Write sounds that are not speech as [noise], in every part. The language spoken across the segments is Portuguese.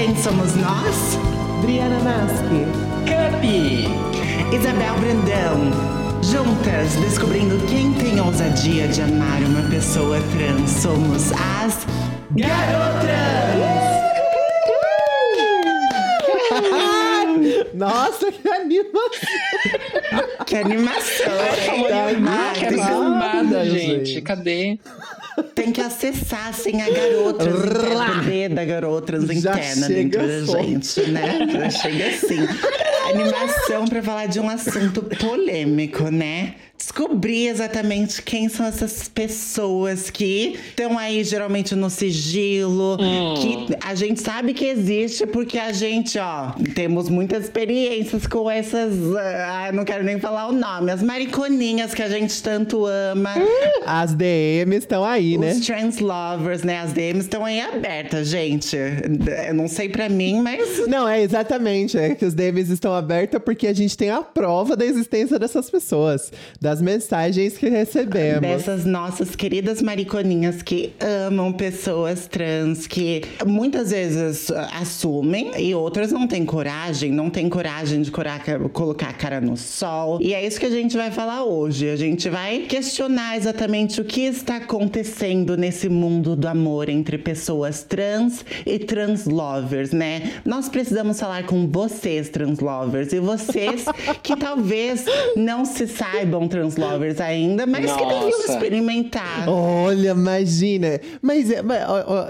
Quem somos nós? Briana Nasky. Cupi! Isabel Brandão. Juntas, descobrindo quem tem ousadia de amar uma pessoa trans. Somos as Garotas! [laughs] Nossa, que animação! Que animação! Tá Ah, ser amada, gente. gente. Cadê? tem que acessar assim a garota da garota Já interna dentro da gente, né? Já chega assim. Animação pra falar de um assunto polêmico, né? Descobrir exatamente quem são essas pessoas que estão aí geralmente no sigilo, que a gente sabe que existe porque a gente, ó, temos muitas experiências com essas, ah, não quero nem falar o nome, as mariconinhas que a gente tanto ama. As DMs estão aí, né? Os trans lovers, né? As DMs estão aí abertas, gente. Eu não sei pra mim, mas. Não, é exatamente. É que os DMs estão abertos porque a gente tem a prova da existência dessas pessoas, das mensagens que recebemos. Dessas nossas queridas mariconinhas que amam pessoas trans, que muitas vezes assumem e outras não têm coragem, não têm coragem de colocar a cara no sol. E é isso que a gente vai falar hoje. A gente vai questionar exatamente o que está acontecendo nesse mundo do amor entre pessoas trans e trans lovers, né? Nós precisamos falar com vocês, trans lovers, e vocês [laughs] que talvez não se saibam trans lovers ainda, mas que deviam Nossa. experimentar. Olha, imagina. Mas, é, mas,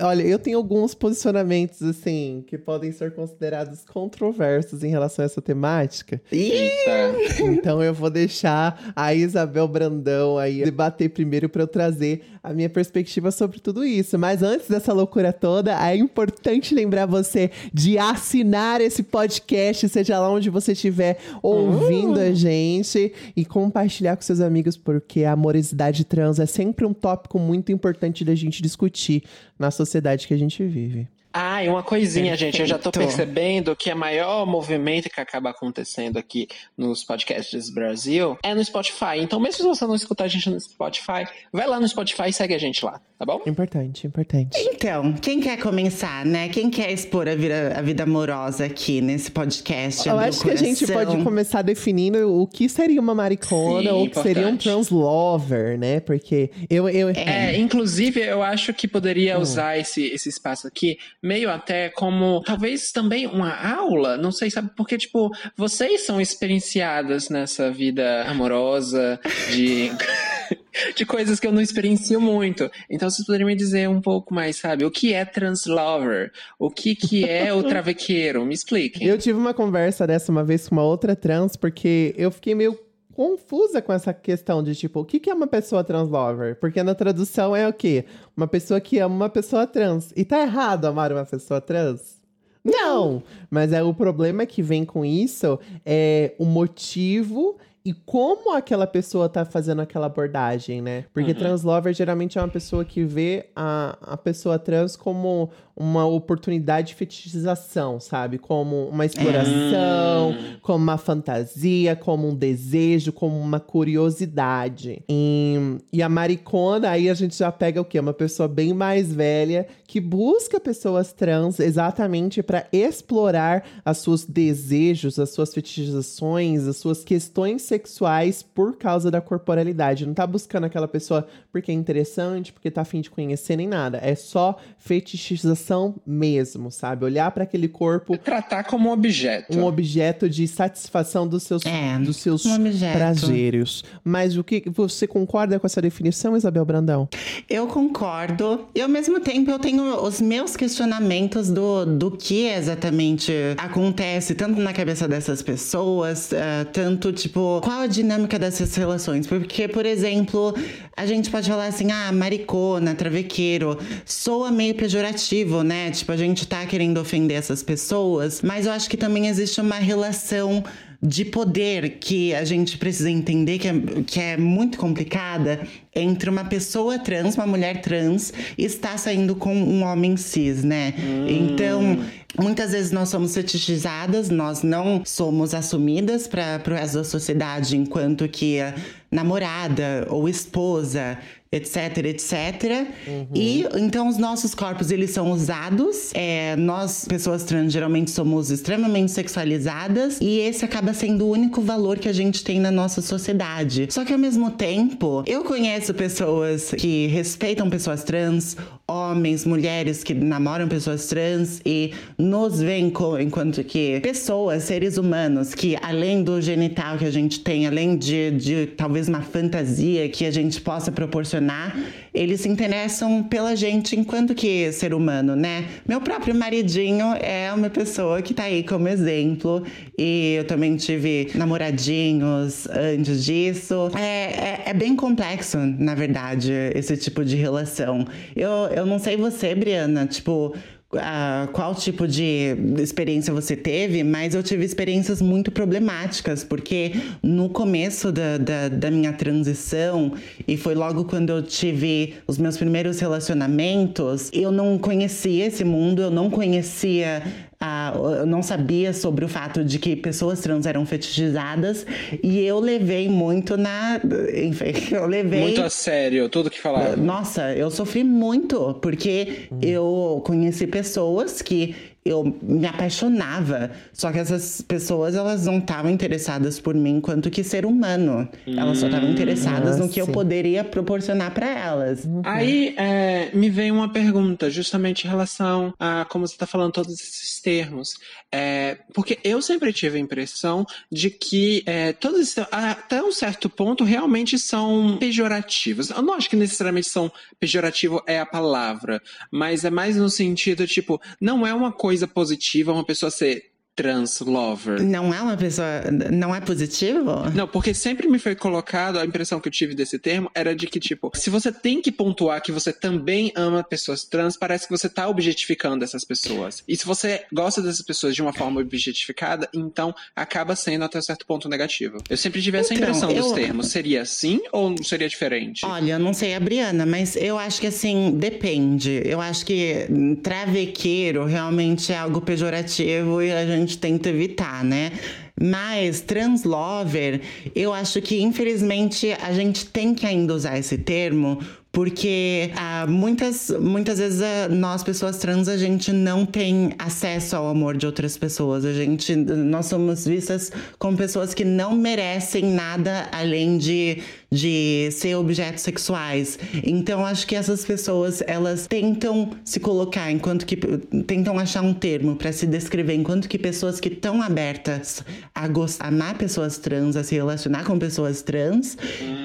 olha, eu tenho alguns posicionamentos, assim, que podem ser considerados controversos em relação a essa temática. Eita. Então eu vou deixar a Isabel Brandão aí debater primeiro para eu trazer a minha perspectiva sobre tudo isso. Mas antes dessa loucura toda, é importante lembrar você de assinar esse podcast, seja lá onde você estiver ouvindo a gente, e compartilhar com seus amigos, porque a amorosidade trans é sempre um tópico muito importante da gente discutir na sociedade que a gente vive. Ah, e uma coisinha, gente. Eu já tô Perfeito. percebendo que o maior movimento que acaba acontecendo aqui nos podcasts Brasil é no Spotify. Então, mesmo se você não escutar a gente no Spotify, vai lá no Spotify e segue a gente lá, tá bom? Importante, importante. Então, quem quer começar, né? Quem quer expor a vida, a vida amorosa aqui nesse podcast? Eu acho que a gente pode começar definindo o que seria uma maricona Sim, ou o que seria um translover, né? Porque eu. eu É, inclusive, eu acho que poderia Hum. usar esse, esse espaço aqui meio até como talvez também uma aula, não sei, sabe? Porque, tipo, vocês são experienciadas nessa vida amorosa de. [laughs] De coisas que eu não experiencio muito. Então vocês poderiam me dizer um pouco mais, sabe? O que é translover? O que, que é o [laughs] travequeiro? Me expliquem. Eu tive uma conversa dessa uma vez com uma outra trans, porque eu fiquei meio confusa com essa questão de tipo, o que, que é uma pessoa translover? Porque na tradução é o quê? Uma pessoa que ama uma pessoa trans. E tá errado amar uma pessoa trans? Não! [laughs] Mas é o problema que vem com isso é o motivo e como aquela pessoa tá fazendo aquela abordagem, né? Porque translover geralmente é uma pessoa que vê a, a pessoa trans como uma oportunidade de fetichização, sabe? Como uma exploração, como uma fantasia, como um desejo, como uma curiosidade. E, e a maricona, aí a gente já pega o quê? Uma pessoa bem mais velha que busca pessoas trans exatamente para explorar os seus desejos, as suas fetichizações, as suas questões transexuais por causa da corporalidade. Não tá buscando aquela pessoa porque é interessante, porque tá afim de conhecer nem nada. É só fetichização mesmo, sabe? Olhar para aquele corpo. Tratar como objeto. Um objeto de satisfação dos seus, É, dos seus um prazeres. Mas o que você concorda com essa definição, Isabel Brandão? Eu concordo. E ao mesmo tempo eu tenho os meus questionamentos do, do que exatamente acontece, tanto na cabeça dessas pessoas, eh, tanto, tipo, qual a dinâmica dessas relações. Porque, por exemplo, a gente pode falar assim, ah, maricona, travequeiro, soa meio pejorativo, né? Tipo, a gente tá querendo ofender essas pessoas, mas eu acho que também existe uma relação de poder que a gente precisa entender que é, que é muito complicada entre uma pessoa trans, uma mulher trans, e está saindo com um homem cis, né? Então, muitas vezes nós somos fetichizadas, nós não somos assumidas para o resto da sociedade enquanto que a namorada ou esposa etc, etc. E então os nossos corpos eles são usados. É, nós pessoas trans geralmente somos extremamente sexualizadas e esse acaba sendo o único valor que a gente tem na nossa sociedade. Só que ao mesmo tempo, eu conheço pessoas que respeitam pessoas trans, homens, mulheres que namoram pessoas trans e nos veem enquanto que pessoas, seres humanos, que além do genital que a gente tem, além de, de talvez uma fantasia que a gente possa proporcionar, eles se interessam pela gente enquanto que ser humano, né? Meu próprio maridinho é uma pessoa que tá aí como exemplo e eu também tive namoradinhos antes disso. É, é, é bem complexo, na verdade, esse tipo de relação. Eu, eu não sei você, Briana, tipo, ah, qual tipo de experiência você teve, mas eu tive experiências muito problemáticas, porque no começo da, da, da minha transição, e foi logo quando eu tive os meus primeiros relacionamentos, eu não conhecia esse mundo, eu não conhecia ah, eu não sabia sobre o fato de que pessoas trans eram fetichizadas e eu levei muito na. [laughs] Enfim, eu levei. Muito a sério, tudo que falaram. Nossa, eu sofri muito, porque eu conheci pessoas que eu me apaixonava, só que essas pessoas elas não estavam interessadas por mim enquanto que ser humano. Elas só estavam interessadas Ah, no que eu poderia proporcionar para elas. Aí é, me vem uma pergunta, justamente em relação a como você está falando todos esses termos. É, porque eu sempre tive a impressão de que é, todos até um certo ponto, realmente são pejorativos. Eu não acho que necessariamente são pejorativo é a palavra, mas é mais no sentido, tipo, não é uma coisa positiva uma pessoa ser trans lover. Não é uma pessoa. Não é positivo? Não, porque sempre me foi colocado, a impressão que eu tive desse termo era de que, tipo, se você tem que pontuar que você também ama pessoas trans, parece que você tá objetificando essas pessoas. E se você gosta dessas pessoas de uma forma objetificada, então acaba sendo até certo ponto negativo. Eu sempre tive essa Então, impressão dos eu- termos. Seria assim ou seria diferente? Olha, eu não sei a Briana, mas eu acho que assim, depende. Eu acho que travequeiro realmente é algo pejorativo e a gente tenta evitar, né? Mas translover, eu acho que infelizmente a gente tem que ainda usar esse termo porque ah, muitas, muitas vezes ah, nós, pessoas trans, a gente não tem acesso ao amor de outras pessoas. A gente, nós somos vistas como pessoas que não merecem nada além de, de ser objetos sexuais. Então, acho que essas pessoas, elas tentam se colocar enquanto que tentam achar um termo para se descrever enquanto que pessoas que estão abertas a gostar, amar pessoas trans, a se relacionar com pessoas trans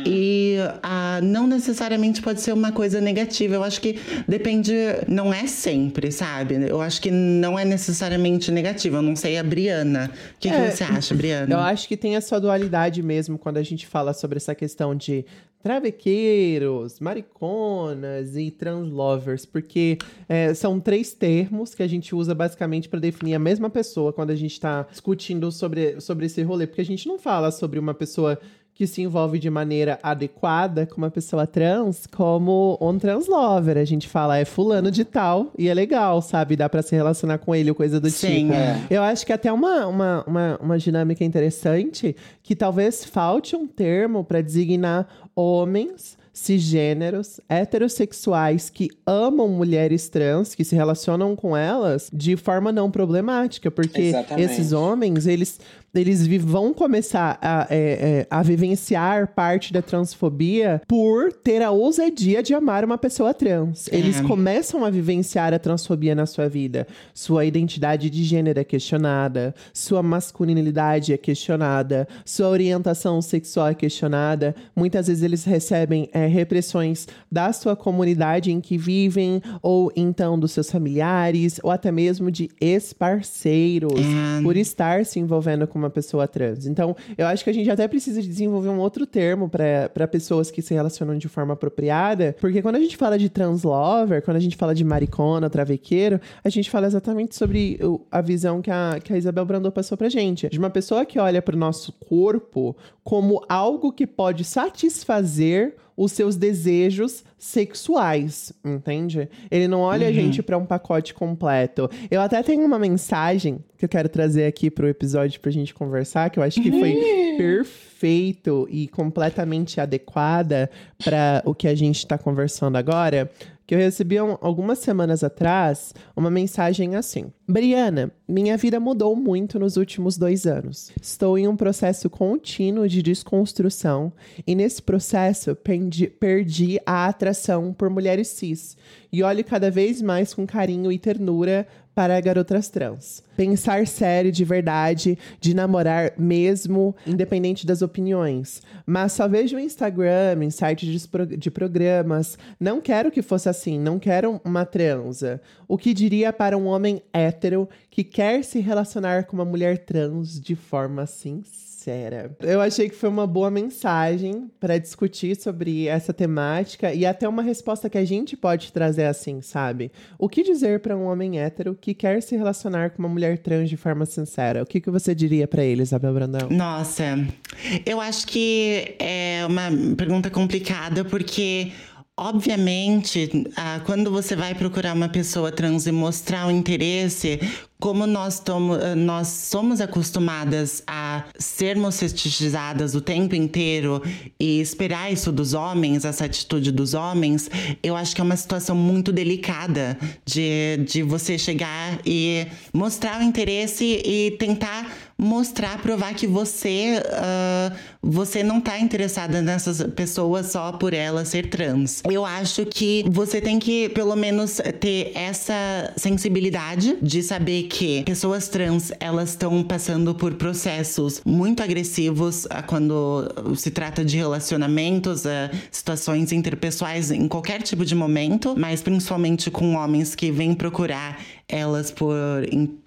e ah, não necessariamente pode ser uma coisa negativa. Eu acho que depende, não é sempre, sabe? Eu acho que não é necessariamente negativo. Eu não sei a Briana. O que, que É, você acha, Briana? Eu acho que tem essa dualidade mesmo quando a gente fala sobre essa questão de travequeiros, mariconas e translovers, porque é, são três termos que a gente usa basicamente para definir a mesma pessoa quando a gente está discutindo sobre, sobre esse rolê, porque a gente não fala sobre uma pessoa que se envolve de maneira adequada com uma pessoa trans como um translover. A gente fala, é fulano de tal e é legal, sabe? Dá pra se relacionar com ele ou coisa do Sim, tipo. é. Eu acho que até uma, uma, uma, uma dinâmica interessante que talvez falte um termo para designar homens cisgêneros, heterossexuais que amam mulheres trans, que se relacionam com elas de forma não problemática, porque Exatamente. esses homens, eles eles vão começar a, é, é, a vivenciar parte da transfobia por ter a ousadia de amar uma pessoa trans. É. Eles começam a vivenciar a transfobia na sua vida. Sua identidade de gênero é questionada, sua masculinidade é questionada, sua orientação sexual é questionada. Muitas vezes eles recebem é, repressões da sua comunidade em que vivem, ou então dos seus familiares, ou até mesmo de ex-parceiros, É. por estar se envolvendo com uma pessoa trans. Então, eu acho que a gente até precisa de desenvolver um outro termo para pessoas que se relacionam de forma apropriada, porque quando a gente fala de translover, quando a gente fala de maricona, travequeiro, a gente fala exatamente sobre o- a visão que a, que a Isabel Brandão passou pra gente. De uma pessoa que olha pro nosso corpo como algo que pode satisfazer os seus desejos sexuais, entende? Ele não olha a gente pra um pacote completo. Eu até tenho uma mensagem que eu quero trazer aqui pro episódio pra gente conversar, que eu acho que foi [laughs] perfeito e completamente adequada para o que a gente tá conversando agora, que eu recebi um- algumas semanas atrás uma mensagem assim: Briana, minha vida mudou muito nos últimos dois anos. Estou em um processo contínuo de desconstrução e nesse processo perdi, perdi a atração por mulheres cis e olho cada vez mais com carinho e ternura para garotas trans. Pensar sério de verdade, de namorar mesmo, independente das opiniões. Mas só vejo o Instagram, em sites de, pro- de programas. Não quero que fosse assim, não quero uma transa. O que diria para um homem hétero que quer se relacionar com uma mulher trans de forma sincera? Eu achei que foi uma boa mensagem para discutir sobre essa temática e até uma resposta que a gente pode trazer assim, sabe? O que dizer para um homem hétero que quer se relacionar com uma mulher trans de forma sincera? O que, que você diria para ele, Isabel Brandão? Nossa, eu acho que é uma pergunta complicada porque. Obviamente, ah, quando você vai procurar uma pessoa trans e mostrar o interesse, como nós, tomo, ah, nós somos acostumadas a sermos fetichizadas o tempo inteiro e esperar isso dos homens, essa atitude dos homens, eu acho que é uma situação muito delicada de, de você chegar e mostrar o interesse e tentar mostrar, provar que você, ah, você não tá interessada nessas pessoas só por ela ser trans. Eu acho que você tem que, pelo menos, ter essa sensibilidade de saber que pessoas trans, elas estão passando por processos muito agressivos ah, quando se trata de relacionamentos, ah, situações interpessoais em qualquer tipo de momento, mas principalmente com homens que vêm procurar elas por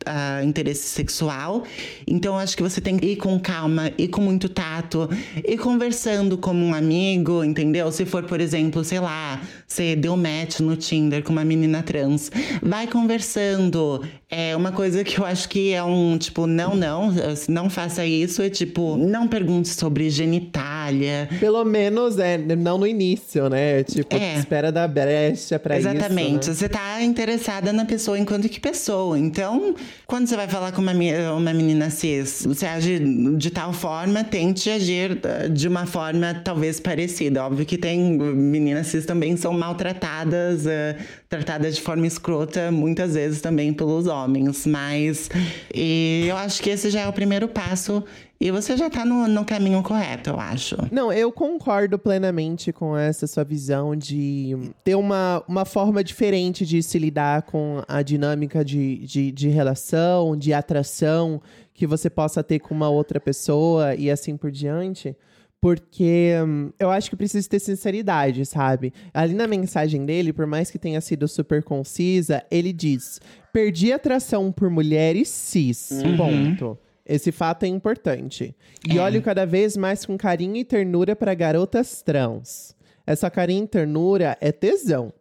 ah, interesse sexual. Então, acho que você tem que ir com calma, ir com muito tato, ir conversando como um amigo, entendeu? Se for, por exemplo, sei lá, você deu match no Tinder com uma menina trans, vai conversando. É uma coisa que eu acho que é um tipo, não, não, não faça isso. É tipo, não pergunte sobre genitália. Pelo menos, é, não no início, né? Tipo, É. espera dar brecha pra Exatamente. isso. né? Você tá interessada na pessoa enquanto que pessoa. Então, quando você vai falar com uma, uma menina cis, você age de tal forma, tente agir eh, de uma forma talvez parecida. Óbvio que tem meninas cis também são maltratadas, eh, tratadas de forma escrota, muitas vezes também pelos homens. Mas e eu acho que esse já é o primeiro passo. E você já tá no, no caminho correto, eu acho. Não, eu concordo plenamente com essa sua visão de ter uma, uma forma diferente de se lidar com a dinâmica de, de, de relação, de atração que você possa ter com uma outra pessoa e assim por diante. Porque hum, eu acho que precisa ter sinceridade, sabe? Ali na mensagem dele, por mais que tenha sido super concisa, ele diz: perdi atração por mulheres cis. Ponto. Esse fato é importante. E É. olho cada vez mais com carinho e ternura para garotas trans. Essa carinho e ternura é tesão.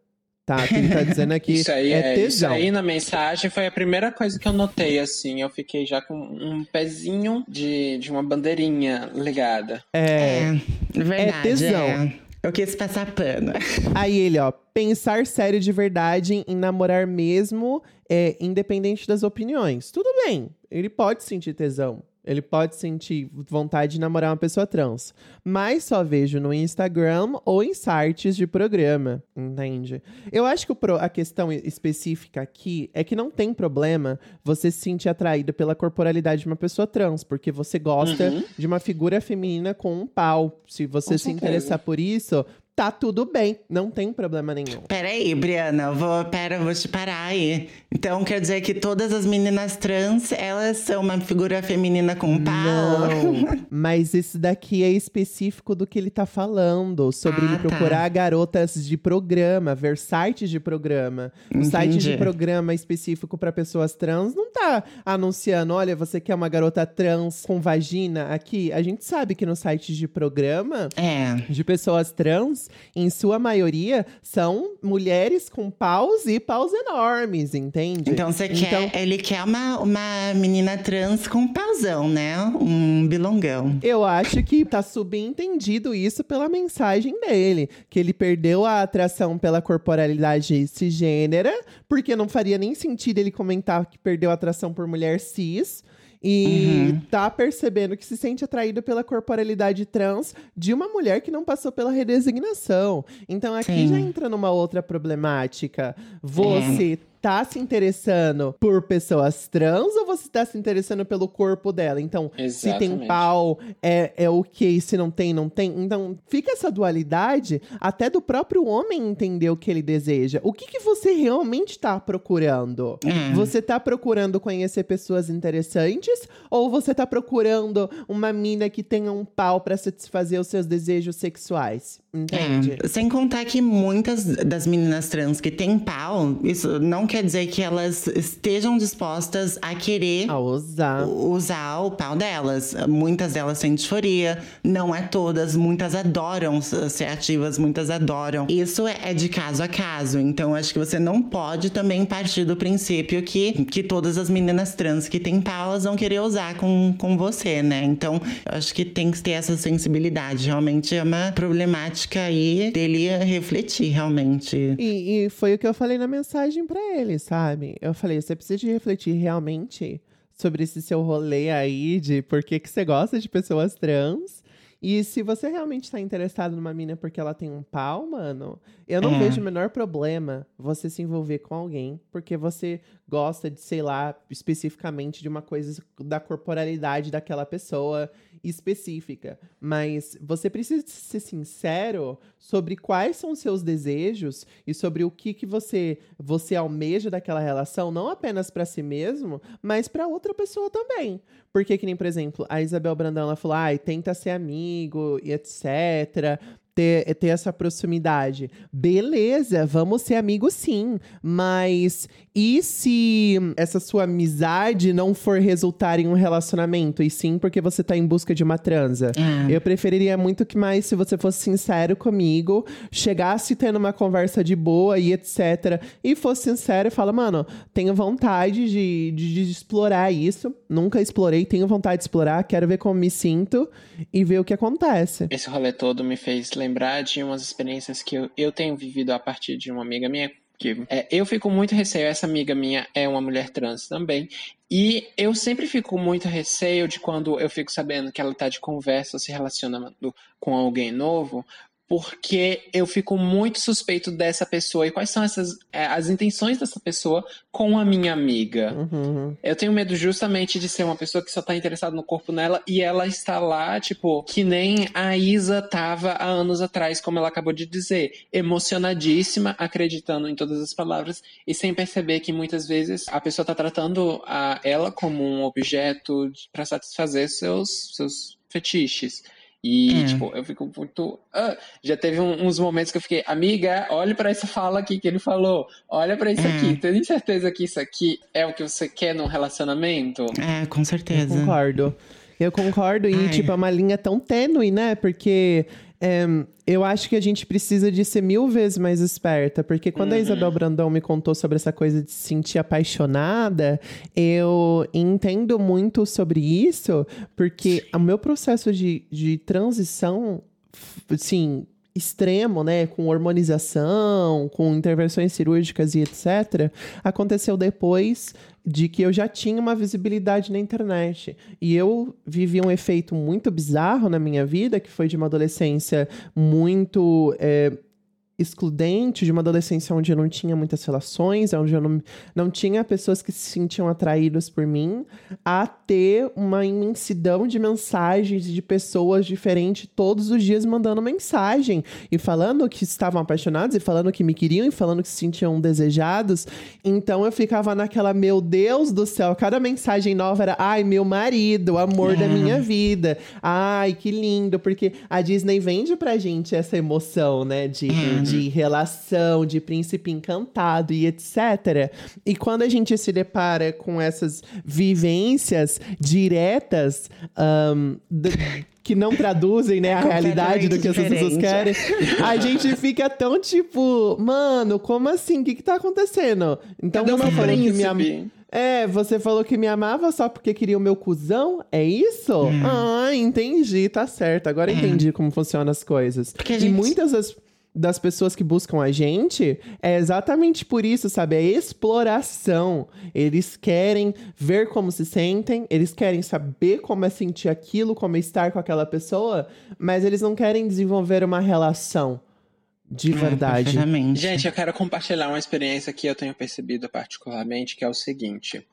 Tá? Que ele tá dizendo aqui [laughs] Isso aí, é é, isso tesão. aí na mensagem foi a primeira coisa que eu notei, assim. Eu fiquei já com um pezinho de, de uma bandeirinha ligada. É. É verdade. tesão. é. Eu quis passar pano. [laughs] Aí ele, ó, pensar sério de verdade em namorar mesmo, é, independente das opiniões. Tudo bem, ele pode sentir tesão. Ele pode sentir vontade de namorar uma pessoa trans. Mas só vejo no Instagram ou em sites de programa, entende? Eu acho que a questão específica aqui é que não tem problema você se sentir atraído pela corporalidade de uma pessoa trans, porque você gosta uhum. de uma figura feminina com um pau. Se você com se certeza. interessar por isso, tá tudo bem, não tem problema nenhum. Peraí, Briana, eu vou, pera, eu vou te parar aí. Então quer dizer que todas as meninas trans, elas são uma figura feminina com pau? Não, [laughs] mas esse daqui é específico do que ele tá falando, sobre ah, ele tá. procurar tá. garotas de programa, ver sites de programa. O site de programa específico para pessoas trans não tá anunciando, olha, você quer uma garota trans com vagina aqui? A gente sabe que no site de programa é. de pessoas trans em sua maioria, são mulheres com paus e paus enormes, entende? Então você então, quer. Ele quer uma, uma menina trans com pauzão, né? Um bilongão. Eu acho que tá subentendido isso pela mensagem dele. Que ele perdeu a atração pela corporalidade cisgênera, porque não faria nem sentido ele comentar que perdeu a atração por mulher cis e uhum. tá percebendo que se sente atraída pela corporalidade trans de uma mulher que não passou pela redesignação. Então aqui Sim. já entra numa outra problemática. Você é tá se interessando por pessoas trans ou você tá se interessando pelo corpo dela? Então, Exatamente. se tem pau, é, é o que, se não tem, não tem. Então, fica essa dualidade até do próprio homem entender o que ele deseja. O que, que você realmente tá procurando? Hum. Você tá procurando conhecer pessoas interessantes ou você tá procurando uma mina que tenha um pau para satisfazer os seus desejos sexuais? Entende? É. Sem contar que muitas das meninas trans que têm pau, isso não quer dizer que elas estejam dispostas a querer a usar. usar o pau delas. Muitas delas têm disforia, não é todas, muitas adoram ser ativas, muitas adoram. Isso é de caso a caso, então acho que você não pode também partir do princípio que, que todas as meninas trans que têm pau elas vão querer usar com, com você, né? Então eu acho que tem que ter essa sensibilidade. Realmente é uma problemática aí dele refletir, realmente. E, e foi o que eu falei na mensagem para ele ele, sabe? Eu falei, você precisa de refletir realmente sobre esse seu rolê aí de por que, que você gosta de pessoas trans. E se você realmente está interessado numa mina porque ela tem um pau, mano, eu não é. vejo o menor problema você se envolver com alguém porque você gosta de, sei lá, especificamente de uma coisa da corporalidade daquela pessoa específica. Mas você precisa ser sincero sobre quais são os seus desejos e sobre o que, que você, você almeja daquela relação, não apenas para si mesmo, mas para outra pessoa também. Porque, que nem, por exemplo, a Isabel Brandão, ela falou, ai, tenta ser amigo e etc ter, ter essa proximidade. Beleza, vamos ser amigos sim, mas e se essa sua amizade não for resultar em um relacionamento, e sim porque você tá em busca de uma transa? É. Eu preferiria muito que mais se você fosse sincero comigo, chegasse tendo uma conversa de boa e etc, e fosse sincero e fala, mano, tenho vontade de, de, de explorar isso, nunca explorei, tenho vontade de explorar, quero ver como me sinto e ver o que acontece. Esse rolê todo me fez lembrar lembrar de umas experiências que eu, eu tenho vivido a partir de uma amiga minha. Que, é, eu fico muito receio, essa amiga minha é uma mulher trans também, e eu sempre fico muito receio de quando eu fico sabendo que ela está de conversa, se relacionando com alguém novo, porque eu fico muito suspeito dessa pessoa e quais são essas é, as intenções dessa pessoa com a minha amiga. Uhum. Eu tenho medo justamente de ser uma pessoa que só tá interessada no corpo nela e ela está lá, tipo, que nem a Isa tava há anos atrás, como ela acabou de dizer, emocionadíssima, acreditando em todas as palavras e sem perceber que muitas vezes a pessoa tá tratando a ela como um objeto para satisfazer seus seus fetiches. E, hum. tipo, eu fico muito. Ah, já teve um, uns momentos que eu fiquei, amiga, olhe para essa fala aqui que ele falou. Olha para isso hum. aqui. Tem certeza que isso aqui é o que você quer num relacionamento? É, com certeza. Eu concordo. Eu concordo. E, Ai. tipo, é uma linha tão tênue, né? Porque é, eu acho que a gente precisa de ser mil vezes mais esperta, porque quando uhum. a Isabel Brandão me contou sobre essa coisa de se sentir apaixonada, eu entendo muito sobre isso, porque o meu processo de, de transição, assim, extremo, né, com hormonização, com intervenções cirúrgicas e etc., aconteceu depois de que eu já tinha uma visibilidade na internet. E eu vivi um efeito muito bizarro na minha vida, que foi de uma adolescência muito. É, excludente, de uma adolescência onde eu não tinha muitas relações, onde eu não, não tinha pessoas que se sentiam atraídas por mim, a ter uma imensidão de mensagens de pessoas diferentes todos os dias mandando mensagem e falando que estavam apaixonados e falando que me queriam e falando que se sentiam desejados. Então eu ficava naquela, meu Deus do céu, cada mensagem nova era, ai, meu marido, o amor é. da minha vida. Ai, que lindo, porque a Disney vende pra gente essa emoção, né, de é de relação, de príncipe encantado e etc. E quando a gente se depara com essas vivências diretas um, do, que não traduzem, né, a realidade do que as pessoas querem, a gente fica tão tipo, mano, como assim? O que que tá acontecendo? Então você falou que minha é, você falou que me amava só porque queria o meu cuzão? É isso? É. Ah, entendi, tá certo. Agora é. entendi como funcionam as coisas. Porque e muitas das das pessoas que buscam a gente é exatamente por isso, sabe? É exploração. Eles querem ver como se sentem, eles querem saber como é sentir aquilo, como é estar com aquela pessoa, mas eles não querem desenvolver uma relação de é, verdade. É, gente, eu quero compartilhar uma experiência que eu tenho percebido particularmente, que é o seguinte.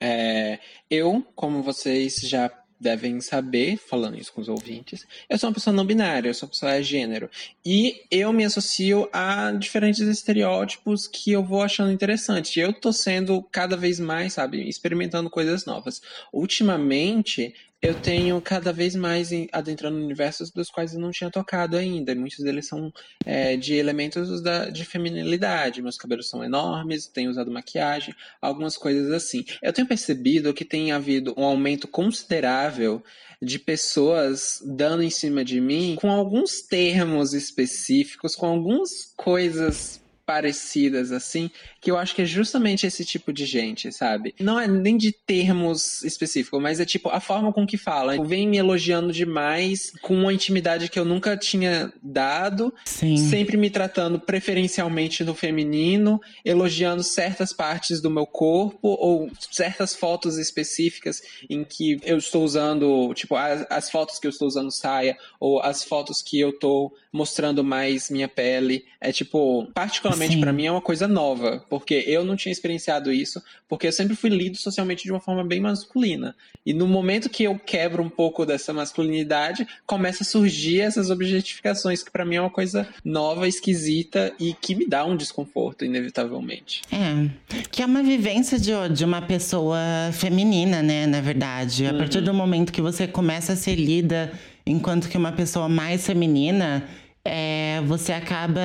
É, eu, como vocês já devem saber, falando isso com os ouvintes, eu sou uma pessoa não binária, eu sou uma pessoa gênero. E eu me associo a diferentes estereótipos que eu vou achando interessantes. E eu tô sendo cada vez mais, sabe, experimentando coisas novas. Ultimamente, eu tenho cada vez mais adentrando universos dos quais eu não tinha tocado ainda. Muitos deles são é, de elementos da, de feminilidade. Meus cabelos são enormes, tenho usado maquiagem, algumas coisas assim. Eu tenho percebido que tem havido um aumento considerável de pessoas dando em cima de mim com alguns termos específicos, com algumas coisas parecidas assim, que eu acho que é justamente esse tipo de gente, sabe? Não é nem de termos específicos, mas é tipo a forma com que fala. Vem me elogiando demais, com uma intimidade que eu nunca tinha dado, Sim. sempre me tratando preferencialmente no feminino, elogiando certas partes do meu corpo ou certas fotos específicas em que eu estou usando, tipo, as, as fotos que eu estou usando saia ou as fotos que eu estou mostrando mais minha pele. É tipo, particularmente para mim é uma coisa nova, porque eu não tinha experienciado isso, porque eu sempre fui lido socialmente de uma forma bem masculina. E no momento que eu quebro um pouco dessa masculinidade, começa a surgir essas objetificações, que para mim é uma coisa nova, esquisita e que me dá um desconforto, inevitavelmente. É. Que é uma vivência de, de uma pessoa feminina, né, na verdade. A uhum. partir do momento que você começa a ser lida enquanto que uma pessoa mais feminina é, você acaba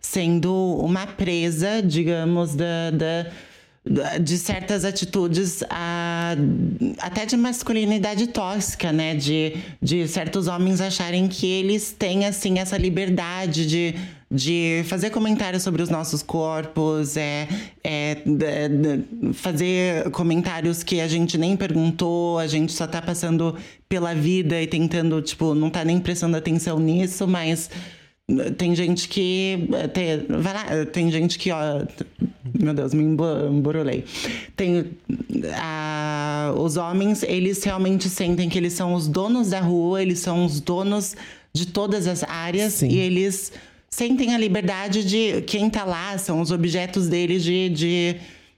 sendo uma presa, digamos, da, da, de certas atitudes, a, até de masculinidade tóxica, né? De, de certos homens acharem que eles têm, assim, essa liberdade de, de fazer comentários sobre os nossos corpos, é, é, fazer comentários que a gente nem perguntou, a gente só tá passando pela vida e tentando, tipo, não tá nem prestando atenção nisso, mas tem gente que. Tem, vai lá, tem gente que, ó. Meu Deus, me emborolei. Tem. A, os homens, eles realmente sentem que eles são os donos da rua, eles são os donos de todas as áreas Sim. e eles sentem a liberdade de quem tá lá, são os objetos deles de, de,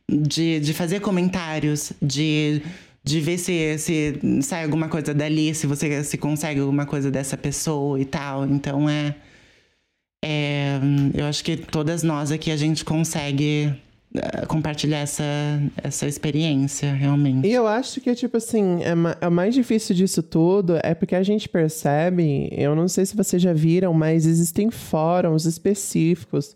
de, de fazer comentários, de de ver se, se sai alguma coisa dali, se você se consegue alguma coisa dessa pessoa e tal. Então é, é eu acho que todas nós aqui a gente consegue uh, compartilhar essa, essa experiência, realmente. E eu acho que, tipo assim, é, é mais difícil disso tudo é porque a gente percebe, eu não sei se vocês já viram, mas existem fóruns específicos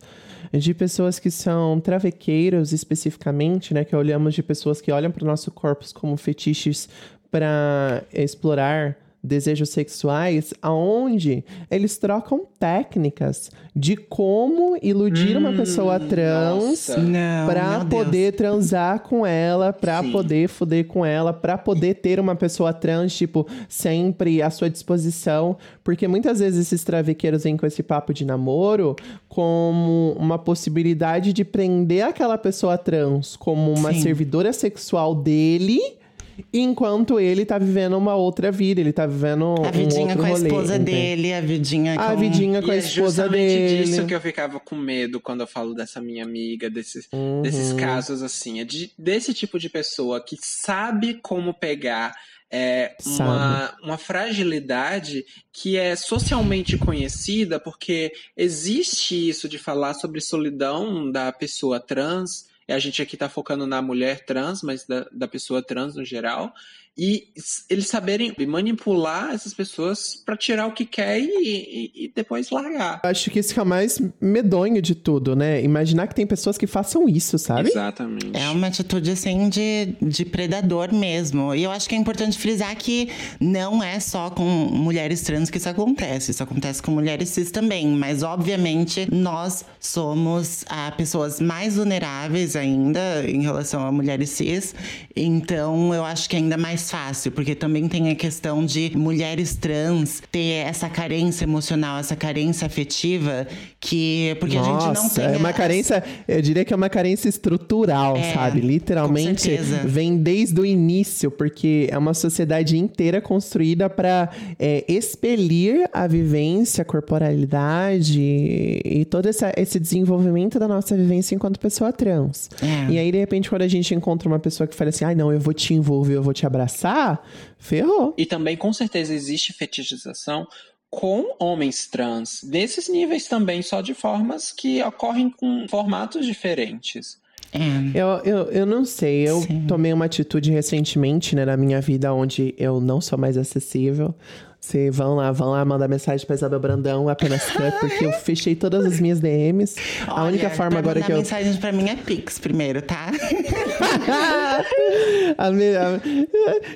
de pessoas que são travequeiros especificamente, né? Que olhamos de pessoas que olham para o nosso corpo como fetiches para explorar desejos sexuais, aonde eles trocam técnicas de como iludir uma pessoa trans pra meu Deus. poder transar com ela, pra Sim. poder foder com ela, pra poder ter uma pessoa trans, tipo, sempre à sua disposição. Porque muitas vezes esses travequeiros vêm com esse papo de namoro como uma possibilidade de prender aquela pessoa trans como uma Sim. servidora sexual dele. Enquanto ele tá vivendo uma outra vida, ele tá vivendo A um vidinha outro com a rolê, esposa entende? dele, a vidinha com... A vidinha com e a é esposa justamente dele. disso que eu ficava com medo quando eu falo dessa minha amiga, desses, Uhum. desses casos assim. É de- desse tipo de pessoa que sabe como pegar é, uma, uma fragilidade que é socialmente conhecida, porque existe isso de falar sobre solidão da pessoa trans. A gente aqui tá focando na mulher trans, mas da, da pessoa trans no geral. E eles saberem manipular essas pessoas pra tirar o que quer e, e- e depois largar. Eu Acho que isso que é o mais medonho de tudo, né? Imaginar que tem pessoas que façam isso, sabe? Exatamente. É uma atitude, assim, de, de predador mesmo. E eu acho que é importante frisar que não é só com mulheres trans que isso acontece. Isso acontece com mulheres cis também. Mas, obviamente, nós somos ah, pessoas mais vulneráveis ainda em relação a mulheres cis. Então, eu acho que é ainda mais fácil. Porque também tem a questão de mulheres trans ter essa carência emocional, essa carência afetiva. que Porque a gente não Nossa, tem... é uma as- carência, eu diria que é uma carência estrutural, É, sabe? Literalmente vem desde o início, porque é uma sociedade inteira construída para expelir a vivência, a corporalidade e todo essa- esse desenvolvimento da nossa vivência enquanto pessoa trans. É. E aí, de repente, quando a gente encontra uma pessoa que fala assim, ai não, eu vou te envolver, eu vou te abraçar, ferrou. E também, com certeza, existe fetichização com homens trans. Desses níveis também, só de formas que ocorrem com formatos diferentes. É. Eu, eu, eu não sei, eu Sim. tomei uma atitude recentemente, né, na minha vida, onde eu não sou mais acessível. Vocês vão lá, vão lá mandar mensagem pra Isabel Brandão, apenas [laughs] cut, porque eu fechei todas as minhas DMs. a Olha, única forma pra agora que eu. mensagem pra mim é Pix primeiro, tá? [laughs] [laughs] A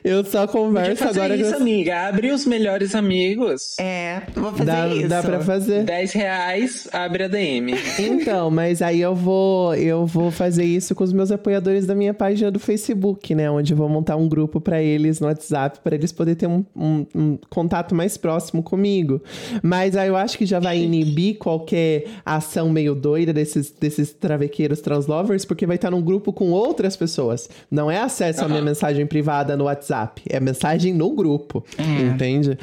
eu só converso fazer agora isso, com. amiga. Abre os melhores amigos. É, vou fazer Dá, isso. dá pra fazer. 10 reais, abre a DM. Então, mas aí eu vou, eu vou fazer isso com os meus apoiadores da minha página do Facebook, né? Onde eu vou montar um grupo pra eles no WhatsApp, pra eles poderem ter um, um- um contato mais próximo comigo. Mas aí eu acho que já vai inibir qualquer ação meio doida desses, desses travequeiros translovers, porque vai estar num grupo com outras pessoas. Não é acesso à minha mensagem privada no WhatsApp, é mensagem no grupo. Entende?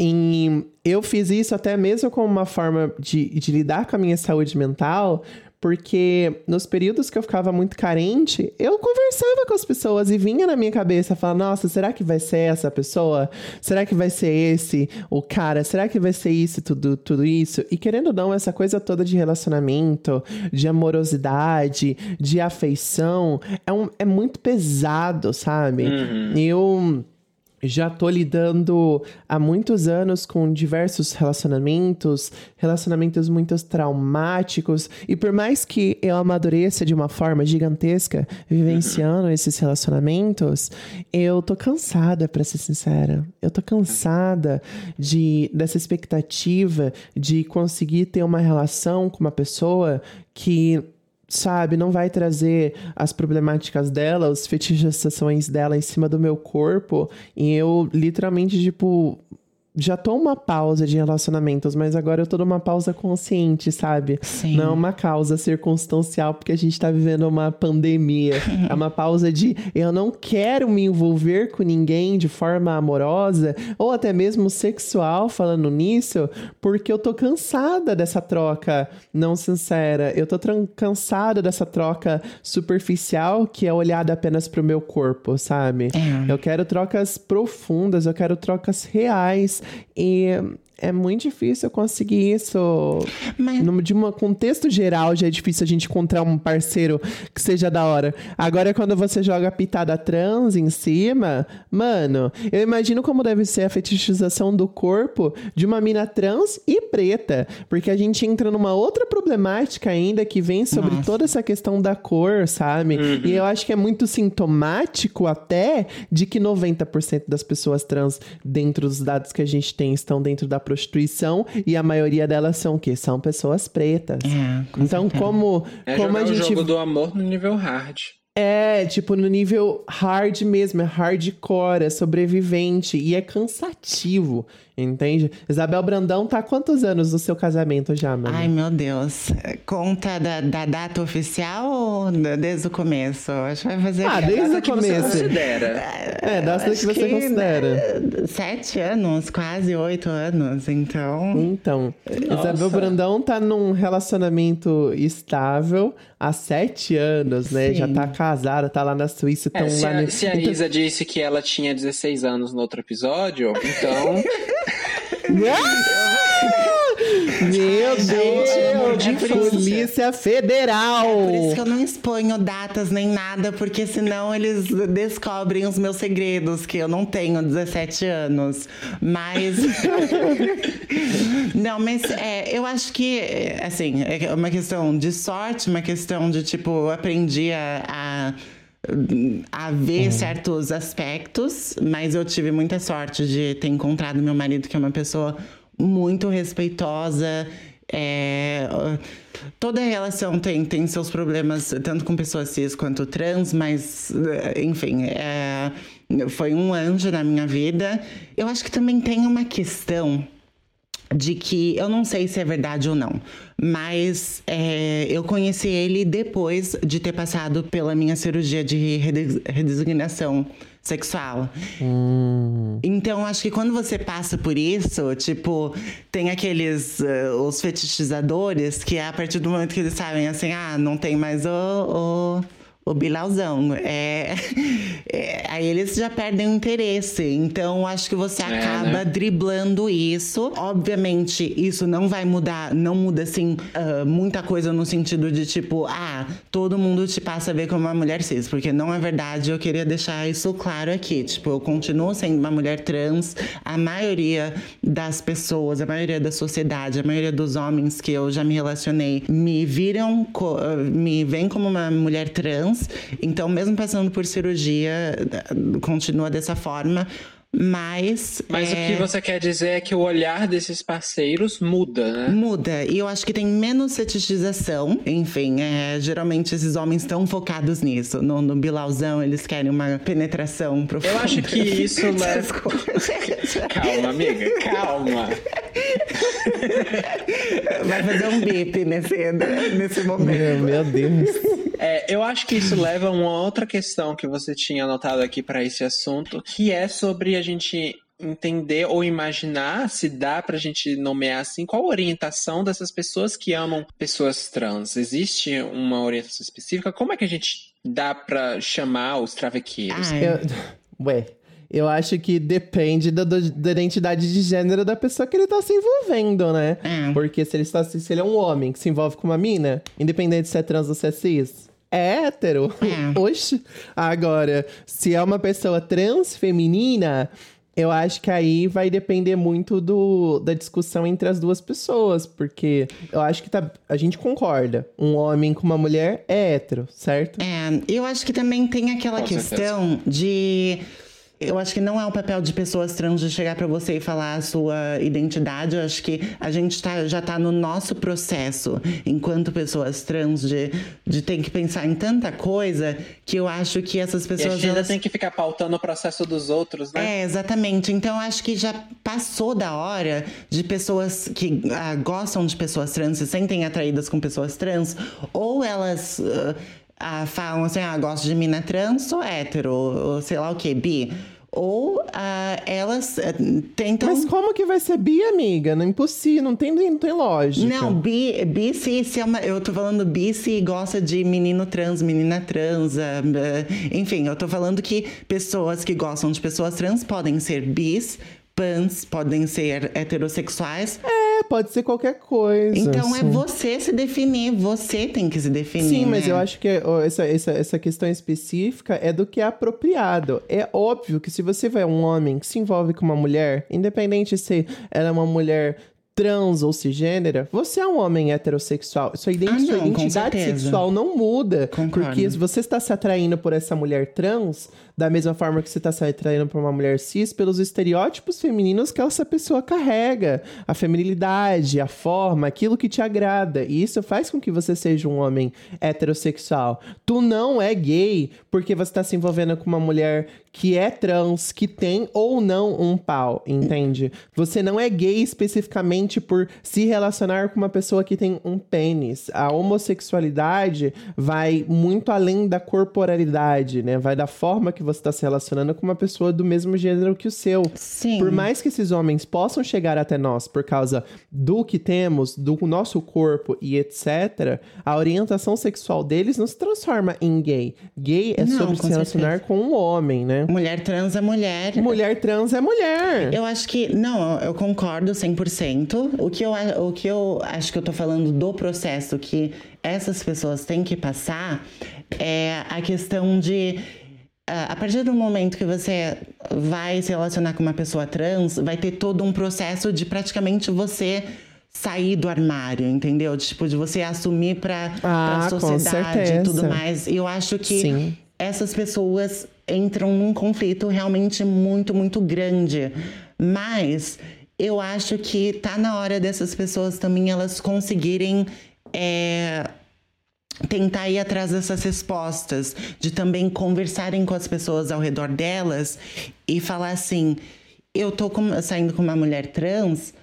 E eu fiz isso até mesmo como uma forma de, de lidar com a minha saúde mental, porque nos períodos que eu ficava muito carente, eu conversava com as pessoas e vinha na minha cabeça falar: nossa, será que vai ser essa pessoa? Será que vai ser esse o cara? Será que vai ser isso, tudo, tudo isso? E querendo ou não, essa coisa toda de relacionamento, de amorosidade, de afeição, é, um, é muito pesado, sabe? Eu já tô lidando há muitos anos com diversos relacionamentos, relacionamentos muito traumáticos, e por mais que eu amadureça de uma forma gigantesca vivenciando esses relacionamentos, eu tô cansada, pra ser sincera. Eu tô cansada de dessa expectativa de conseguir ter uma relação com uma pessoa que sabe, não vai trazer as problemáticas dela, as fetichizações dela em cima do meu corpo. E eu literalmente, tipo, já tô uma pausa de relacionamentos, mas agora eu tô numa pausa consciente, sabe? Sim. Não é uma causa circunstancial, porque a gente tá vivendo uma pandemia. [laughs] é uma pausa de eu não quero me envolver com ninguém de forma amorosa, ou até mesmo sexual, falando nisso, porque eu tô cansada dessa troca não sincera. Eu tô cansada dessa troca superficial que é olhada apenas pro meu corpo, sabe? É. Eu quero trocas profundas, eu quero trocas reais. E é muito difícil conseguir isso. Mas- No, de um contexto geral, já é difícil a gente encontrar um parceiro que seja da hora. Agora, quando você joga a pitada trans em cima, mano, eu imagino como deve ser a fetichização do corpo de uma mina trans e preta. Porque a gente entra numa outra problemática ainda que vem sobre toda essa questão da cor, sabe? E eu acho que é muito sintomático até de que 90% das pessoas trans, dentro dos dados que a gente tem, estão dentro da prostituição e a maioria delas são o quê? São pessoas pretas. É, com então, como, É como a o gente jogo do amor no nível hard. é, tipo, no nível hard mesmo, é hardcore, é sobrevivente e é cansativo, entende? Isabel Brandão tá há quantos anos no seu casamento já, mano? Ai, meu Deus. Conta da, da data oficial ou da- desde o começo? Acho que vai fazer. Ah, desde Data o que você começo. considera. É, dá que Acho você que, considera. né, Sete anos, quase oito anos, então. Então, Nossa. Isabel Brandão tá num relacionamento estável há sete anos, né? Sim. Já tá casada, tá lá na Suíça, É, tão se, lá a, no... se a Então- Isa disse que ela tinha 16 anos no outro episódio, então. [laughs] Meu Deus! é por isso- Polícia Federal! Por isso que eu não exponho datas nem nada, porque senão eles descobrem os meus segredos, que eu não tenho 17 anos. Mas. [laughs] não, mas é, eu acho que, é, assim, é uma questão de sorte, uma questão de, tipo, eu aprendi a. a a ver certos aspectos, mas eu tive muita sorte de ter encontrado meu marido, que é uma pessoa muito respeitosa. É, toda relação tem, tem seus problemas, tanto com pessoas cis quanto trans, mas, eh, enfim, é, foi um anjo na minha vida. Eu acho que também tem uma questão de que eu não sei se é verdade ou não, mas é, eu conheci ele depois de ter passado pela minha cirurgia de rede- redesignação sexual. Então, acho que quando você passa por isso, tipo, tem aqueles, eh, os fetichizadores, que é a partir do momento que eles sabem, assim, ah, não tem mais o... o o bilauzão. É, [laughs] é, aí eles já perdem o interesse. Então, acho que você É, acaba né? driblando isso. Obviamente, isso não vai mudar, não muda assim ah, muita coisa no sentido de tipo, ah, todo mundo te passa a ver como uma mulher cis, porque não é verdade. Eu queria deixar isso claro aqui. Tipo, eu continuo sendo uma mulher trans. A maioria das pessoas, a maioria da sociedade, a maioria dos homens que eu já me relacionei me viram, ah, me veem como uma mulher trans. Então, mesmo passando por cirurgia, continua dessa forma. Mas. Mas é, o que você quer dizer é que o olhar desses parceiros muda, né? Muda. E eu acho que tem menos fetichização. Enfim, é, geralmente esses homens estão focados nisso. No, no bilauzão, eles querem uma penetração profunda. Eu acho que [laughs] isso leva. Desculpa. Calma, amiga, calma. Vai fazer um bip nesse, nesse momento. Meu, meu Deus. É, eu acho que isso leva a uma outra questão que você tinha anotado aqui para esse assunto, que é sobre a gente entender ou imaginar se dá pra gente nomear assim qual a orientação dessas pessoas que amam pessoas trans. Existe uma orientação específica? Como é que a gente dá pra chamar os travequeiros? Ai, Eu- [laughs] Ué, eu acho que depende da, da identidade de gênero da pessoa que ele tá se envolvendo, né? É. Porque se ele, está, se ele é um homem que se envolve com uma mina, independente se é trans ou se é cis, é hétero. É. Oxe. Agora, se é uma pessoa trans feminina, eu acho que aí vai depender muito do, da discussão entre as duas pessoas, porque eu acho que tá, a gente concorda. Um homem com uma mulher é hétero, certo? É, eu acho que também tem aquela Com questão de. Eu acho que não é o papel de pessoas trans de chegar pra você e falar a sua identidade. Eu acho que a gente tá, já tá no nosso processo, enquanto pessoas trans, de, de ter que pensar em tanta coisa que eu acho que essas E a pessoas. gente ainda elas- tem que ficar pautando o processo dos outros, né? É, exatamente. Então, eu acho que já passou da hora de pessoas que ah, gostam de pessoas trans, se sentem atraídas com pessoas trans, ou elas ah, ah, falam assim, ah, gosto de mina trans, sou hétero, ou sei lá o que, bi. Ou ah, elas ah, tentam... Mas como que vai ser bi, amiga? Não é impossível, não tem, não tem lógica. Não, bi, bi se, se é uma, eu tô falando bi se gosta de menino trans, menina trans, ah, enfim, eu tô falando que pessoas que gostam de pessoas trans podem ser bis, pans, podem ser heterossexuais. É, pode ser qualquer coisa. Então é assim. você se definir, você tem que se definir. Sim, mas né? eu acho que ó, essa, essa, essa questão específica é do que é apropriado. É óbvio que se você vai um homem que se envolve com uma mulher, independente se ela é uma mulher trans ou cisgênera, você é um homem heterossexual. Sua, ident Ah, não, sua identidade sexual não muda. Concordo. Porque se você está se atraindo por essa mulher trans, da mesma forma que você está se atraindo por uma mulher cis, pelos estereótipos femininos que essa pessoa carrega. A feminilidade, a forma, aquilo que te agrada. E isso faz com que você seja um homem heterossexual. Tu não é gay porque você está se envolvendo com uma mulher que é trans, que tem ou não um pau, entende? Você não é gay especificamente por se relacionar com uma pessoa que tem um pênis. A homossexualidade vai muito além da corporalidade, né? Vai da forma que você está se relacionando com uma pessoa do mesmo gênero que o seu. Sim. Por mais que esses homens possam chegar até nós por causa do que temos, do nosso corpo e etc., a orientação sexual deles não se transforma em gay. Gay é Não, sobre se relacionar certeza. com um homem, né? Mulher trans é mulher. Mulher trans é mulher. Eu acho que, não, eu concordo 100%. O que eu, a- o que eu acho que eu tô falando do processo que essas pessoas têm que passar é a questão de. A partir do momento que você vai se relacionar com uma pessoa trans, vai ter todo um processo de praticamente você sair do armário, entendeu? Tipo, de você assumir pra, Ah, com sociedade e tudo mais. E eu acho que Sim. essas pessoas entram num conflito realmente muito, muito grande. Mas eu acho que tá na hora dessas pessoas também elas conseguirem é, tentar ir atrás dessas respostas, de também conversarem com as pessoas ao redor delas e falar assim: eu tô com- saindo com uma mulher trans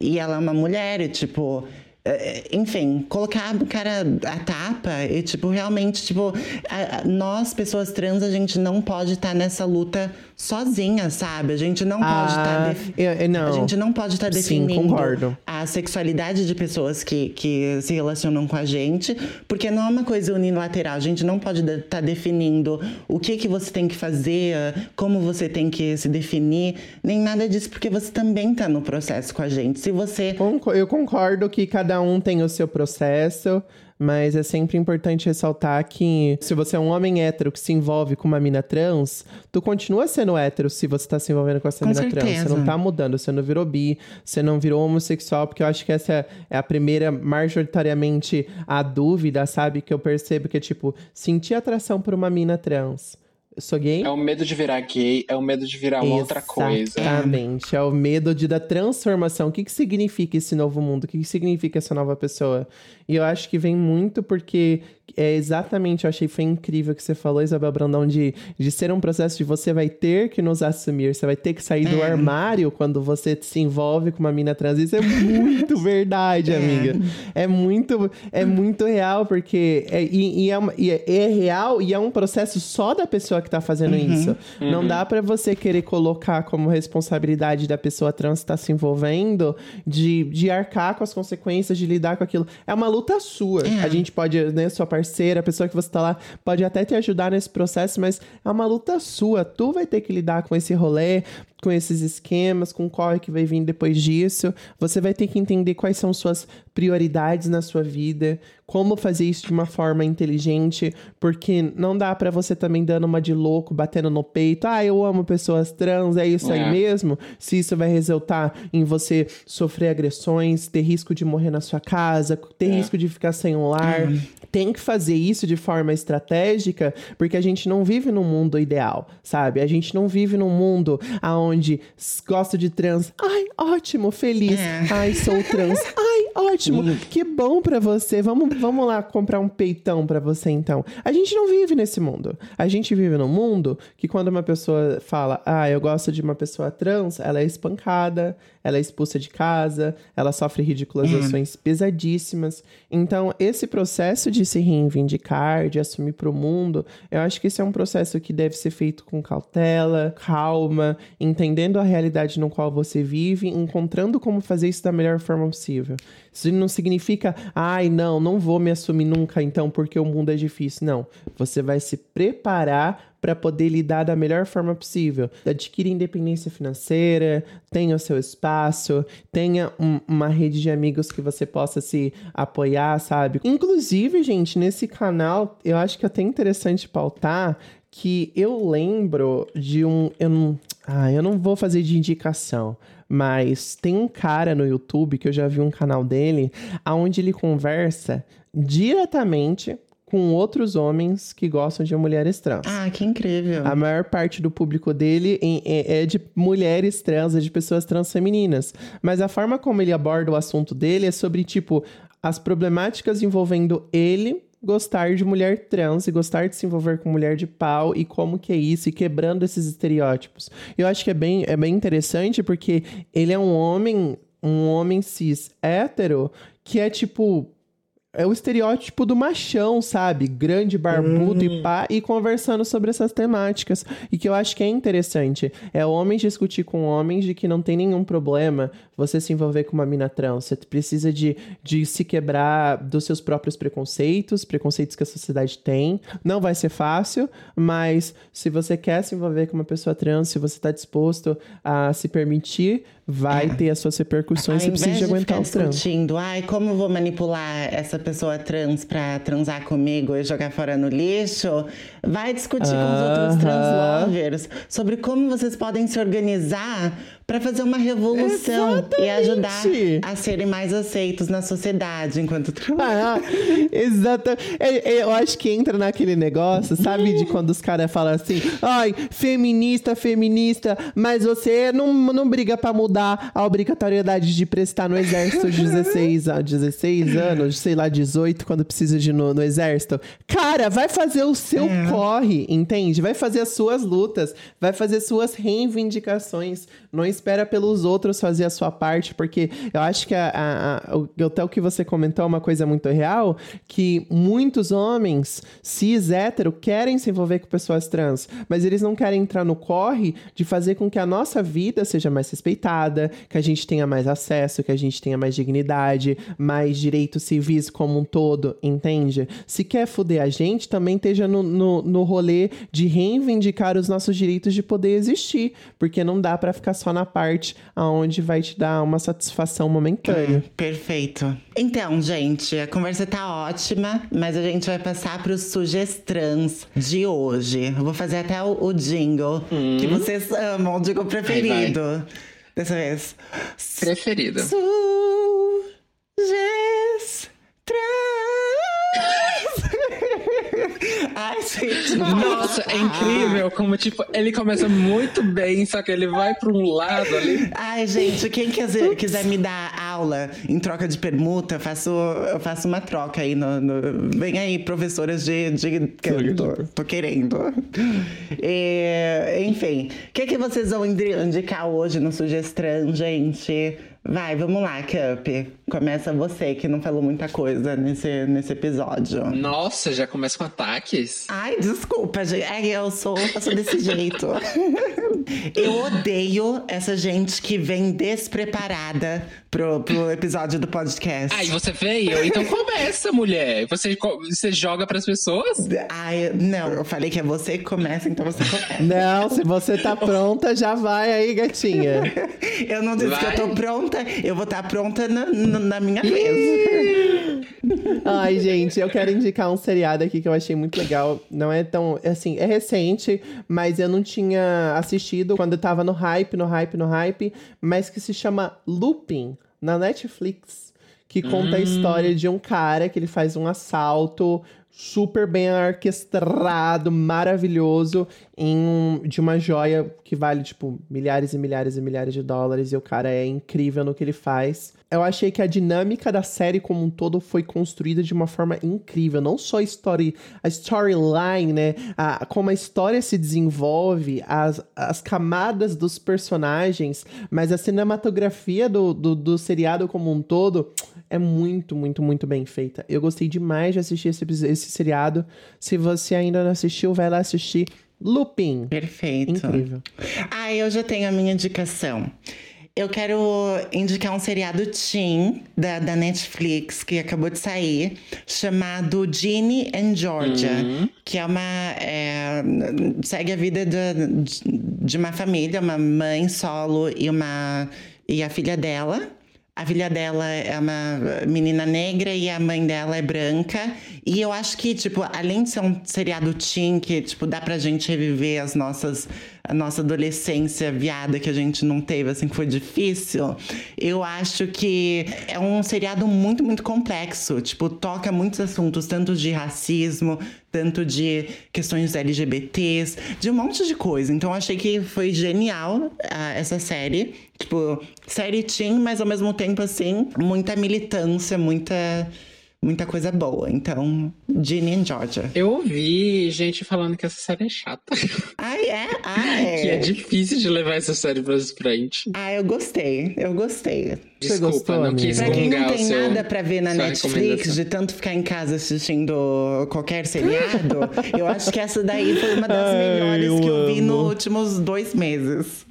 e ela é uma mulher, e tipo. É, Enfim, colocar a cara a tapa e, tipo, realmente, tipo, a- a- nós, pessoas trans, a gente não pode estar nessa luta sozinha, sabe? A gente não pode estar. Ah, eu- eu- não. A gente não pode estar Sim, definindo concordo. a sexualidade de pessoas que, que se relacionam com a gente, porque não é uma coisa unilateral. A gente não pode estar definindo o que, que você tem que fazer, como você tem que se definir, nem nada disso, porque você também está no processo com a gente. Se você. Eu concordo que cada um tem o seu processo, mas é sempre importante ressaltar que se você é um homem hétero que se envolve com uma mina trans, tu continua sendo hétero se você tá se envolvendo com essa Com mina trans. Você certeza. não tá mudando, você não virou bi, você não virou homossexual, porque eu acho que essa é a primeira, majoritariamente, a dúvida, sabe? Que eu percebo que é tipo, sentir atração por uma mina trans. Eu sou gay? É o medo de virar gay, é o medo de virar uma outra coisa. Exatamente. É o medo de da transformação. O que, que significa esse novo mundo? O que, que significa essa nova pessoa? E eu acho que vem muito porque é exatamente, eu achei foi incrível o que você falou, Isabel Brandão, de, de ser um processo de você vai ter que nos assumir, você vai ter que sair do É. armário quando você se envolve com uma mina trans. Isso é [laughs] muito verdade, amiga. É muito, é muito real, porque é, e, e é, uma- e é- é real e é um processo só da pessoa que tá fazendo isso. Não dá pra você querer colocar como responsabilidade da pessoa trans que tá se envolvendo de, de arcar com as consequências, de lidar com aquilo. É uma luta sua. A gente pode, né, sua parceira, a pessoa que você tá lá, pode até te ajudar nesse processo, mas é uma luta sua. Tu vai ter que lidar com esse rolê, com esses esquemas, com qual é que vai vir depois disso. Você vai ter que entender quais são suas prioridades na sua vida, como fazer isso de uma forma inteligente, porque não dá pra você também dando uma de louco, batendo no peito. Ah, eu amo pessoas trans, é isso aí É. mesmo. Se isso vai resultar em você sofrer agressões, ter risco de morrer na sua casa, ter risco de ficar sem um lar. Tem que fazer isso de forma estratégica, porque a gente não vive num mundo ideal, sabe? A gente não vive num mundo aonde s- gosto de trans. Ai, ótimo, feliz. É. Ai, sou trans. Ai, [laughs] ótimo. Que bom pra você. Vamos, vamos lá comprar um peitão pra você então. A gente não vive nesse mundo. A gente vive num mundo que quando uma pessoa fala: "Ah, eu gosto de uma pessoa trans", ela é espancada, ela é expulsa de casa, ela sofre ridicularizações pesadíssimas. Então, esse processo de se reivindicar, de assumir pro mundo, eu acho que esse é um processo que deve ser feito com cautela, calma, entendendo a realidade no qual você vive, encontrando como fazer isso da melhor forma possível. Isso não significa, ai, não, não vou me assumir nunca, então, porque o mundo é difícil. Não. Você vai se preparar para poder lidar da melhor forma possível. Adquira independência financeira, tenha o seu espaço, tenha um, uma rede de amigos que você possa se apoiar, sabe? Inclusive, gente, nesse canal, eu acho que é até interessante pautar que eu lembro de um. Eu não, ah, eu não vou fazer de indicação, mas tem um cara no YouTube que eu já vi um canal dele, aonde ele conversa diretamente com outros homens que gostam de mulheres trans. Ah, que incrível. A maior parte do público dele é de mulheres trans, é de pessoas trans femininas. Mas a forma como ele aborda o assunto dele é sobre, tipo, as problemáticas envolvendo ele gostar de mulher trans e gostar de se envolver com mulher de pau e como que é isso e quebrando esses estereótipos. Eu acho que é bem, é bem interessante porque ele é um homem, um homem cis hétero que é tipo é o estereótipo do machão, sabe? Grande, barbudo hum. e pá, e conversando sobre essas temáticas. E que eu acho que é interessante. É homens discutir com homens de que não tem nenhum problema você se envolver com uma mina trans. Você precisa de, de se quebrar dos seus próprios preconceitos, preconceitos que a sociedade tem. Não vai ser fácil, mas se você quer se envolver com uma pessoa trans, se você está disposto a se permitir, vai é. ter as suas repercussões. Ao você precisa de aguentar o trans. discutindo, ai, como vou manipular essa pessoa trans pra transar comigo e jogar fora no lixo, vai discutir uh -huh. com os outros trans lovers sobre como vocês podem se organizar para fazer uma revolução Exatamente. e ajudar a serem mais aceitos na sociedade enquanto trabalham. Ah, [laughs] exato. É, é, eu acho que entra naquele negócio, sabe, de quando os caras falam assim: ai, feminista, feminista, mas você não, não briga para mudar a obrigatoriedade de prestar no exército de 16, 16 anos, sei lá, 18, quando precisa de no, no exército. Cara, vai fazer o seu é. corre, entende? Vai fazer as suas lutas, vai fazer suas reivindicações. Não espera pelos outros fazer a sua parte, porque eu acho que a, a, a, até o que você comentou é uma coisa muito real, que muitos homens cis hétero querem se envolver com pessoas trans, mas eles não querem entrar no corre de fazer com que a nossa vida seja mais respeitada, que a gente tenha mais acesso, que a gente tenha mais dignidade, mais direitos civis como um todo, entende? Se quer fuder a gente, também esteja no, no, no rolê de reivindicar os nossos direitos de poder existir, porque não dá para ficar só na parte aonde vai te dar uma satisfação momentânea. Hum, perfeito. Então, gente, a conversa tá ótima, mas a gente vai passar para os sugestrans de hoje. Eu vou fazer até o, o jingle hum. que vocês amam, o jingle preferido. Vai, vai. Dessa vez. Preferido. Sugestrans. [laughs] Ai, gente. Nossa, é incrível como, tipo, ele começa muito bem, só que ele vai pra um lado ali. Ai, gente, quem quiser, quiser me dar aula em troca de permuta, eu faço, eu faço uma troca aí. No, no vem aí, professoras de, de canto. Tô querendo. E, enfim, o que, que vocês vão indicar hoje no Sugestão, gente? Vai, vamos lá, Cup. Começa você, que não falou muita coisa nesse, nesse episódio. Nossa, já começa com ataques? Ai, desculpa, gente. É, eu sou, eu sou desse jeito. [laughs] eu odeio essa gente que vem despreparada pro, pro episódio do podcast. Ai, você veio? Então começa, mulher. Você, você joga pras pessoas? Ai, não, eu falei que é você que começa, então você começa. Não, se você tá [laughs] pronta, já vai aí, gatinha. eu não disse vai. que eu tô pronta eu vou estar tá pronta na, na minha vez. [laughs] Ai, gente, eu quero indicar um seriado aqui que eu achei muito legal. Não é tão. Assim, é recente, mas eu não tinha assistido quando eu tava no hype, no hype, no hype, mas que se chama Looping, na Netflix. Que conta hum. a história de um cara que ele faz um assalto super bem orquestrado, maravilhoso, em um, de uma joia que vale, tipo, milhares e milhares e milhares de dólares, e o cara é incrível no que ele faz. Eu achei que a dinâmica da série como um todo foi construída de uma forma incrível. Não só a story, a storyline, né? A, como a história se desenvolve, as, as camadas dos personagens, mas a cinematografia do, do, do seriado como um todo é muito, muito, muito bem feita. Eu gostei demais de assistir esse, esse seriado. Se você ainda não assistiu, vai lá assistir. Lupin. Perfeito. Incrível. Ah, eu já tenho a minha indicação. Eu quero indicar um seriado teen da, da Netflix que acabou de sair, chamado Ginny and Georgia, Uhum. que é uma. é, segue a vida de, de uma família, uma mãe solo e uma e a filha dela. A filha dela é uma menina negra e a mãe dela é branca. E eu acho que, tipo, além de ser um seriado teen, que, tipo, dá pra gente reviver as nossas, a nossa adolescência viada que a gente não teve, assim, que foi difícil. Eu acho que é um seriado muito, muito complexo. Tipo, toca muitos assuntos, tanto de racismo, tanto de questões LGBTs, de um monte de coisa. Então, eu achei que foi genial ah, essa série. Tipo, série teen, mas ao mesmo tempo, assim, muita militância, muita, muita coisa boa. Então, Ginny and Georgia. Eu ouvi gente falando que essa série é chata. Ai, [laughs] é? Ah, é. que é difícil de levar essa série pra frente. Ah, eu gostei. Eu gostei. Você Desculpa, gostou, não quis Pra quem não tem seu, nada pra ver na Netflix, de tanto ficar em casa assistindo qualquer seriado, eu acho que essa daí foi uma das [laughs] Ai, melhores eu que eu vi nos últimos dois meses.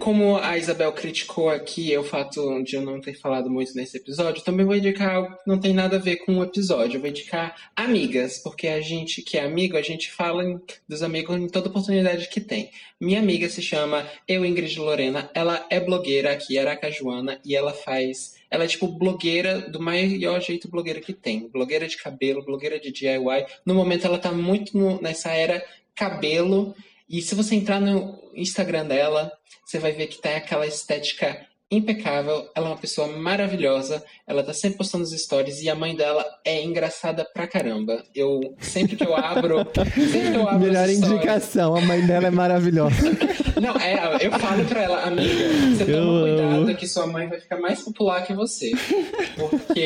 Como a Isabel criticou aqui o fato de eu não ter falado muito nesse episódio, também vou indicar algo que não tem nada a ver com o episódio. Eu vou indicar amigas, porque a gente que é amigo, a gente fala dos amigos em toda oportunidade que tem. Minha amiga se chama Eu Ingrid Lorena, ela é blogueira aqui, aracajuana, e ela faz. Ela é tipo blogueira do maior jeito blogueira que tem. Blogueira de cabelo, blogueira de DIY. No momento ela tá muito no- nessa era cabelo. E se você entrar no Instagram dela, você vai ver que tem aquela estética impecável. Ela é uma pessoa maravilhosa. Ela tá sempre postando os stories e a mãe dela é engraçada pra caramba. Eu sempre que eu abro, [laughs] sempre que eu abro Melhor indicação, a mãe dela é maravilhosa. [laughs] Não, é, eu falo pra ela, amiga, você Eu toma cuidado amo. que sua mãe vai ficar mais popular que você. [laughs] Porque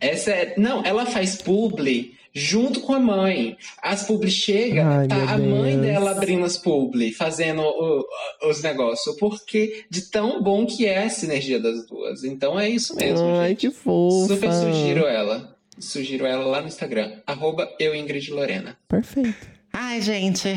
essa é. Não, ela faz publi junto com a mãe. As publi chegam, Ai, tá a mãe Deus. dela abrindo as publi, fazendo o- os negócios. Porque de tão bom que é a sinergia das duas. Então é isso mesmo, Ai, gente. que fofa. Super sugiro ela. Sugiro ela lá no Instagram. Arroba eu Ingrid Lorena. Perfeito. Ai, gente.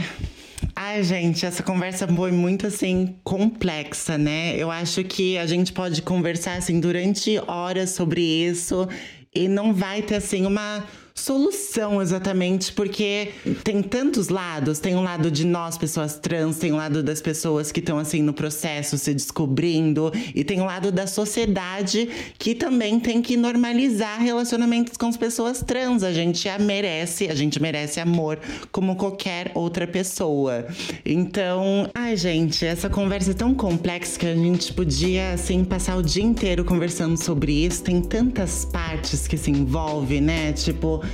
Ai, gente, essa conversa foi muito assim complexa, né? Eu acho que a gente pode conversar assim durante horas sobre isso e não vai ter assim uma solução exatamente, porque tem tantos lados, tem um lado de nós pessoas trans, tem um lado das pessoas que estão assim no processo se descobrindo e tem um lado da sociedade que também tem que normalizar relacionamentos com as pessoas trans. A gente a merece, a gente merece amor como qualquer outra pessoa. Então, ai gente, essa conversa é tão complexa que a gente podia assim passar o dia inteiro conversando sobre isso. Tem tantas partes que se envolve, né? Tipo,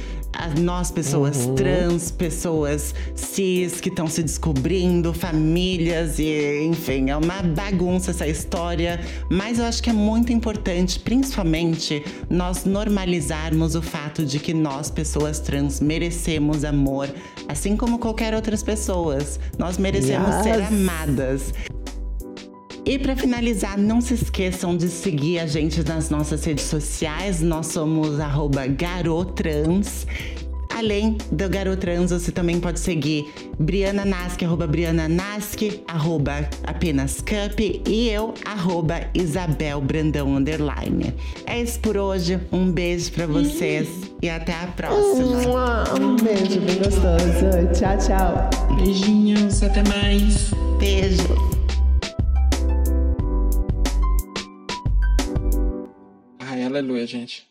nós, pessoas trans, pessoas cis que estão se descobrindo, famílias e, enfim, é uma bagunça essa história. Mas eu acho que é muito importante, principalmente, nós normalizarmos o fato de que nós, pessoas trans, merecemos amor, assim como qualquer outras pessoas. Nós merecemos ser Yes. amadas. E para finalizar, não se esqueçam de seguir a gente nas nossas redes sociais. Nós somos arroba garotrans. Além do Garotrans, você também pode seguir Briana Nasc, arroba Briana Nasc, arroba apenas Cup e eu, arroba Isabel Brandão Underline. É isso por hoje. Um beijo pra vocês e até a próxima. Um beijo bem gostoso. Tchau, tchau. Beijinhos, até mais. Beijo. Aleluia, gente.